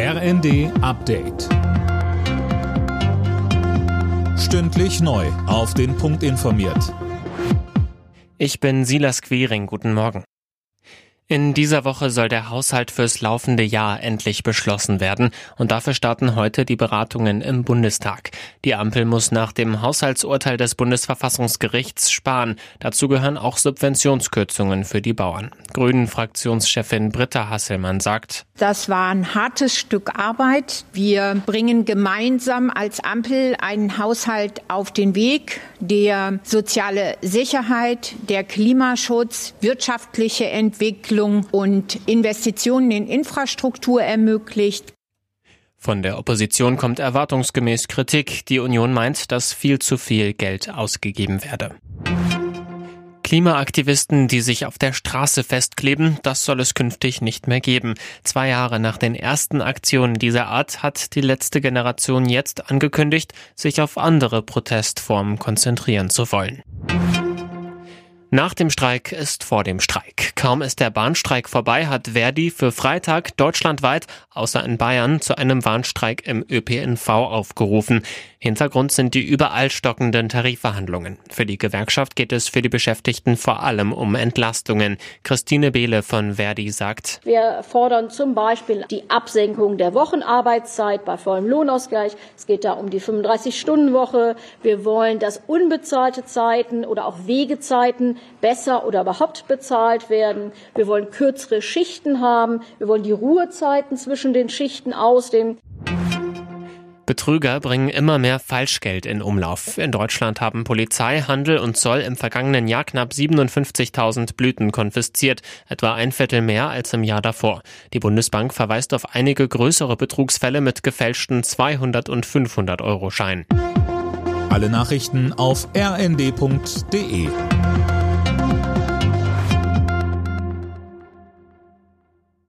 RND Update. Stündlich neu. Auf den Punkt informiert. Ich bin Silas Quering. Guten Morgen. In dieser Woche soll der Haushalt fürs laufende Jahr endlich beschlossen werden und dafür starten heute die Beratungen im Bundestag. Die Ampel muss nach dem Haushaltsurteil des Bundesverfassungsgerichts sparen. Dazu gehören auch Subventionskürzungen für die Bauern. Grünen-Fraktionschefin Britta Hasselmann sagt, das war ein hartes Stück Arbeit. Wir bringen gemeinsam als Ampel einen Haushalt auf den Weg, der soziale Sicherheit, der Klimaschutz, wirtschaftliche Entwicklung, und Investitionen in Infrastruktur ermöglicht. Von der Opposition kommt erwartungsgemäß Kritik. Die Union meint, dass viel zu viel Geld ausgegeben werde. Klimaaktivisten, die sich auf der Straße festkleben, das soll es künftig nicht mehr geben. Zwei Jahre nach den ersten Aktionen dieser Art hat die letzte Generation jetzt angekündigt, sich auf andere Protestformen konzentrieren zu wollen. Nach dem Streik ist vor dem Streik. Kaum ist der Bahnstreik vorbei, hat Verdi für Freitag deutschlandweit, außer in Bayern, zu einem Warnstreik im ÖPNV aufgerufen. Hintergrund sind die überall stockenden Tarifverhandlungen. Für die Gewerkschaft geht es für die Beschäftigten vor allem um Entlastungen. Christine Behle von Verdi sagt, Wir fordern zum Beispiel die Absenkung der Wochenarbeitszeit bei vollem Lohnausgleich. Es geht da um die 35-Stunden-Woche. Wir wollen, dass unbezahlte Zeiten oder auch Wegezeiten besser oder überhaupt bezahlt werden. Wir wollen kürzere Schichten haben. Wir wollen die Ruhezeiten zwischen den Schichten ausdehnen. Betrüger bringen immer mehr Falschgeld in Umlauf. In Deutschland haben Polizei, Handel und Zoll im vergangenen Jahr knapp 57.000 Blüten konfisziert, etwa ein Viertel mehr als im Jahr davor. Die Bundesbank verweist auf einige größere Betrugsfälle mit gefälschten 200 und 500 Euro Scheinen. Alle Nachrichten auf rnd.de